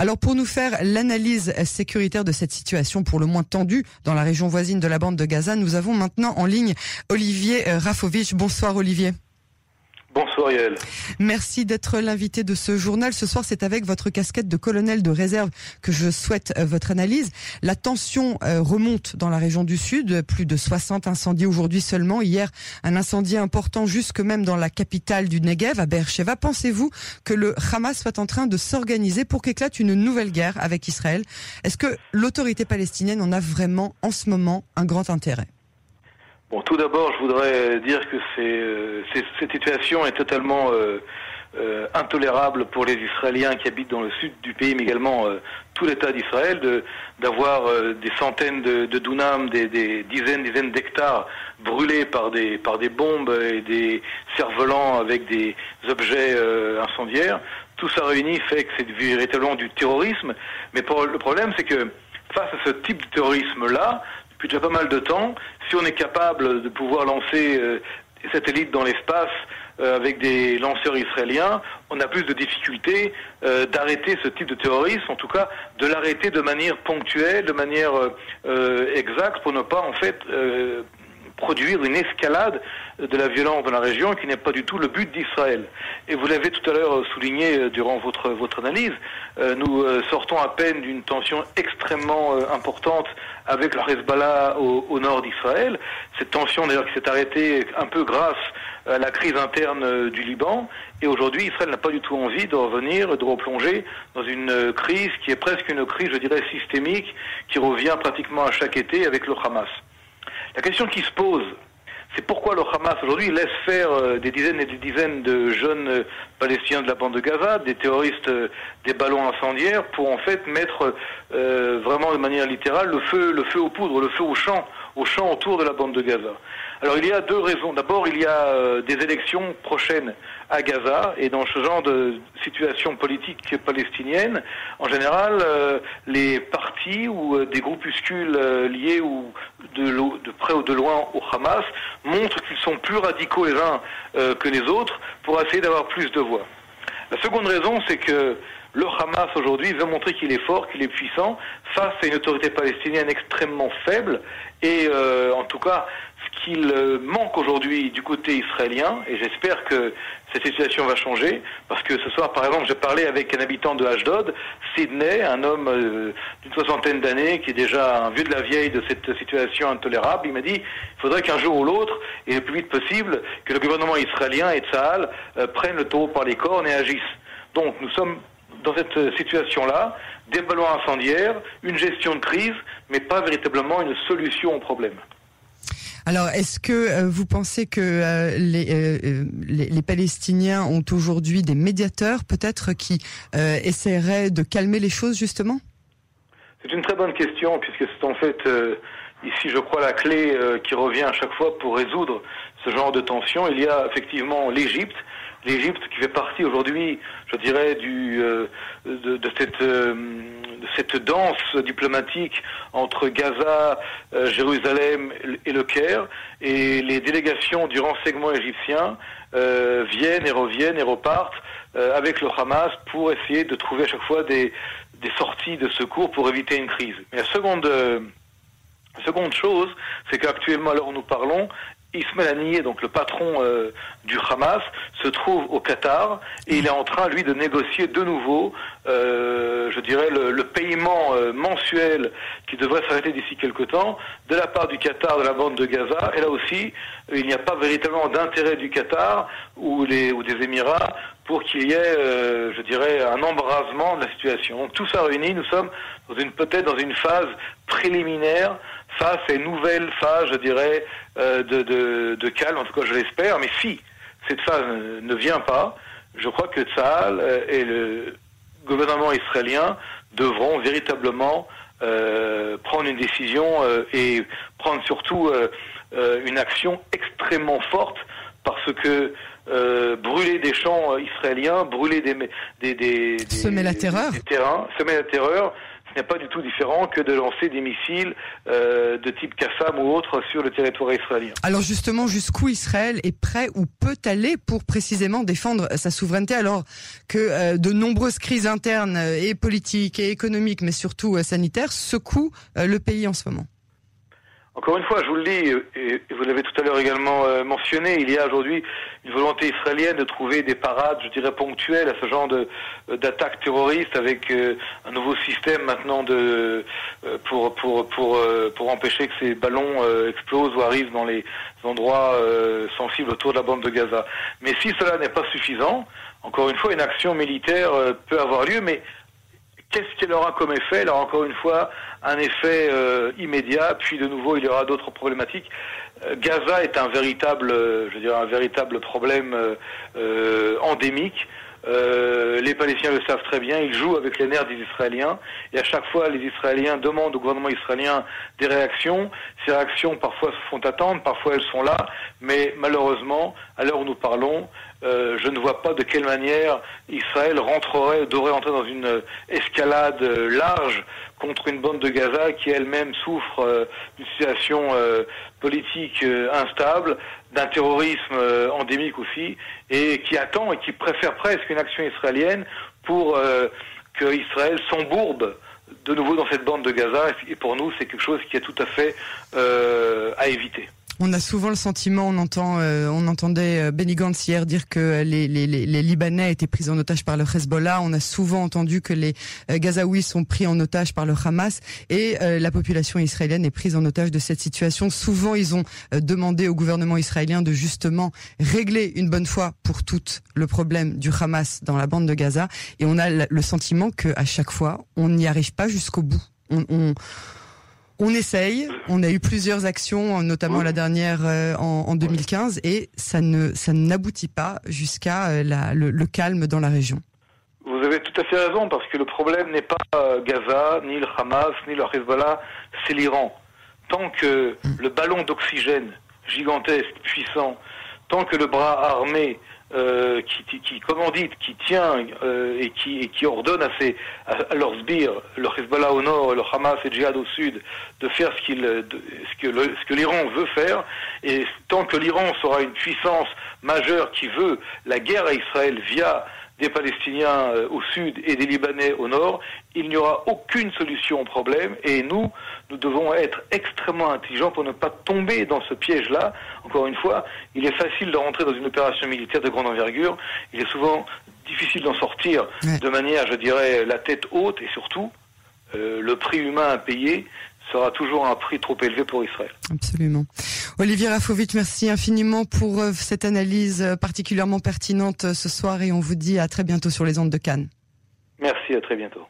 Alors pour nous faire l'analyse sécuritaire de cette situation pour le moins tendue dans la région voisine de la bande de Gaza, nous avons maintenant en ligne Olivier Rafovitch. Bonsoir Olivier. Bonsoir Yael. Merci d'être l'invité de ce journal. Ce soir, c'est avec votre casquette de colonel de réserve que je souhaite euh, votre analyse. La tension euh, remonte dans la région du Sud. Plus de 60 incendies aujourd'hui seulement. Hier, un incendie important jusque même dans la capitale du Negev, à Beersheba. Pensez-vous que le Hamas soit en train de s'organiser pour qu'éclate une nouvelle guerre avec Israël? Est-ce que l'autorité palestinienne en a vraiment en ce moment un grand intérêt? Bon, tout d'abord, je voudrais dire que euh, cette situation est totalement euh, euh, intolérable pour les Israéliens qui habitent dans le sud du pays, mais également tout l'État d'Israël, d'avoir des centaines de, de dunams, des, des, dizaines, dizaines d'hectares brûlés par des, par des bombes et des cerfs-volants avec des objets incendiaires. Tout ça réuni fait que c'est véritablement du terrorisme. Mais pour, le problème, c'est que face à ce type de terrorisme-là, depuis déjà pas mal de temps, si on est capable de pouvoir lancer euh, des satellites dans l'espace euh, avec des lanceurs israéliens, on a plus de difficultés euh, d'arrêter ce type de terrorisme, en tout cas de l'arrêter de manière ponctuelle, de manière exacte, pour ne pas en fait produire une escalade de la violence dans la région qui n'est pas du tout le but d'Israël. Et vous l'avez tout à l'heure souligné euh, durant votre, votre analyse, euh, nous euh, sortons à peine d'une tension extrêmement importante avec le Hezbollah au, au nord d'Israël. Cette tension d'ailleurs qui s'est arrêtée un peu grâce à la crise interne du Liban. Et aujourd'hui, Israël n'a pas du tout envie de revenir, de replonger dans une crise qui est presque une crise, je dirais, systémique, qui revient pratiquement à chaque été avec le Hamas. La question qui se pose, c'est pourquoi le Hamas aujourd'hui laisse faire euh, des dizaines et des dizaines de jeunes euh, palestiniens de la bande de Gaza, des terroristes, euh, des ballons incendiaires, pour en fait mettre vraiment de manière littérale le feu, le feu aux poudres, le feu au champ, au champ autour de la bande de Gaza. Alors il y a deux raisons. D'abord, il y a des élections prochaines à Gaza et dans ce genre de situation politique palestinienne, en général, euh, les partis ou euh, des groupuscules euh, liés ou de, près ou de loin au Hamas montrent qu'ils sont plus radicaux les uns que les autres pour essayer d'avoir plus de voix. La seconde raison, c'est que le Hamas aujourd'hui veut montrer qu'il est fort, qu'il est puissant face à une autorité palestinienne extrêmement faible et en tout cas ce qu'il euh, manque aujourd'hui du côté israélien, et j'espère que cette situation va changer, parce que ce soir, par exemple, j'ai parlé avec un habitant de Ashdod, Sydney, un homme euh, d'une soixantaine d'années, qui est déjà un vieux de la vieille de cette situation intolérable. Il m'a dit, il faudrait qu'un jour ou l'autre, et le plus vite possible, que le gouvernement israélien et Tsahal euh, prennent le taureau par les cornes et agissent. Donc, nous sommes dans cette situation-là, des ballons incendiaires, une gestion de crise, mais pas véritablement une solution au problème. Alors, est-ce que euh, vous pensez que euh, euh, les, les, Palestiniens ont aujourd'hui des médiateurs, peut-être, qui essaieraient de calmer les choses, justement? C'est une très bonne question, puisque c'est en fait ici, je crois, la clé qui revient à chaque fois pour résoudre ce genre de tension. Il y a effectivement l'Égypte, l'Égypte qui fait partie aujourd'hui, je dirais, du, de, cette danse diplomatique entre Gaza, euh, Jérusalem et le Caire, et les délégations du renseignement égyptien euh, viennent et reviennent et repartent euh, avec le Hamas pour essayer de trouver à chaque fois des, sorties de secours pour éviter une crise. Mais la seconde, seconde chose, c'est qu'actuellement, alors nous parlons, Ismail Haniyeh, donc le patron euh, du Hamas, se trouve au Qatar et il est en train, lui, de négocier de nouveau, euh, je dirais, le, paiement euh, mensuel qui devrait s'arrêter d'ici quelque temps de la part du Qatar, de la bande de Gaza. Et là aussi, il n'y a pas véritablement d'intérêt du Qatar ou, les, ou des Émirats pour qu'il y ait, je dirais, un embrasement de la situation. Donc tout ça réuni, nous sommes dans une peut-être dans une phase préliminaire face à une nouvelle phase, je dirais, euh, de, de, de, calme, en tout cas je l'espère, mais si cette phase ne vient pas, je crois que Tsahal euh, et le gouvernement israélien devront véritablement euh, prendre une décision euh, et prendre surtout euh, une action extrêmement forte parce que brûler des champs israéliens, brûler des, des, des, semer la terreur, des terrains, semer la terreur, ce n'est pas du tout différent que de lancer des missiles euh, de type Qassam ou autre sur le territoire israélien. Alors justement, jusqu'où Israël est prêt ou peut aller pour précisément défendre sa souveraineté alors que euh, de nombreuses crises internes et politiques et économiques, mais surtout sanitaires, secouent le pays en ce moment? Encore une fois, je vous le dis, et vous l'avez tout à l'heure également euh, mentionné, il y a aujourd'hui une volonté israélienne de trouver des parades, je dirais ponctuelles, à ce genre euh, d'attaques terroristes, avec euh, un nouveau système maintenant de pour pour pour pour empêcher que ces ballons explosent ou arrivent dans les endroits sensibles autour de la bande de Gaza. Mais si cela n'est pas suffisant, encore une fois, une action militaire peut avoir lieu, mais Qu'est-ce qu'elle aura comme effet Elle aura encore une fois un effet euh, immédiat, puis de nouveau il y aura d'autres problématiques. Euh, Gaza est un véritable, euh, je dirais, un véritable problème endémique. les Palestiniens le savent très bien, ils jouent avec les nerfs des Israéliens, et à chaque fois les Israéliens demandent au gouvernement israélien des réactions. Ces réactions parfois se font attendre, parfois elles sont là, mais malheureusement, à l'heure où nous parlons, euh, je ne vois pas de quelle manière Israël rentrerait, devrait entrer dans une escalade large contre une bande de Gaza qui elle-même souffre euh, d'une situation euh, politique instable, d'un terrorisme endémique aussi, et qui attend et qui préfère presque une action israélienne pour que Israël s'embourbe de nouveau dans cette bande de Gaza. Et pour nous, c'est quelque chose qui est tout à fait à éviter. On a souvent le sentiment, on entend, euh, on entendait euh, Benny Gantz hier dire que les, les, les, Libanais étaient pris en otage par le Hezbollah. On a souvent entendu que les euh, Gazaouis sont pris en otage par le Hamas et la population israélienne est prise en otage de cette situation. Souvent, ils ont demandé au gouvernement israélien de justement régler une bonne fois pour toutes le problème du Hamas dans la bande de Gaza. Et on a le sentiment que à chaque fois, on n'y arrive pas jusqu'au bout. On, on, on essaye, on a eu plusieurs actions, notamment la dernière euh, en, 2015, et ça ne ça n'aboutit pas jusqu'à euh, le, calme dans la région. Vous avez tout à fait raison, parce que le problème n'est pas euh, Gaza, ni le Hamas, ni le Hezbollah, c'est l'Iran. Tant que mm. le ballon d'oxygène gigantesque, puissant, tant que le bras armé euh, qui, qui, commandite, qui tient euh, et, qui, et qui ordonne à, ses, à, leurs sbires, le Hezbollah au nord, le Hamas et le Djihad au sud, de faire ce, qu'il, ce que, ce que l'Iran veut faire. Et tant que l'Iran sera une puissance majeure qui veut la guerre à Israël via des Palestiniens euh, au sud et des Libanais au nord, il n'y aura aucune solution au problème et nous, nous devons être extrêmement intelligents pour ne pas tomber dans ce piège-là. Encore une fois, il est facile de rentrer dans une opération militaire de grande envergure, il est souvent difficile d'en sortir de manière, je dirais, la tête haute et surtout euh, le prix humain à payer sera toujours un prix trop élevé pour Israël. Absolument. Olivier Rafovitch, merci infiniment pour euh, cette analyse euh, particulièrement pertinente ce soir et on vous dit à très bientôt sur les ondes de Cannes. Merci, à très bientôt.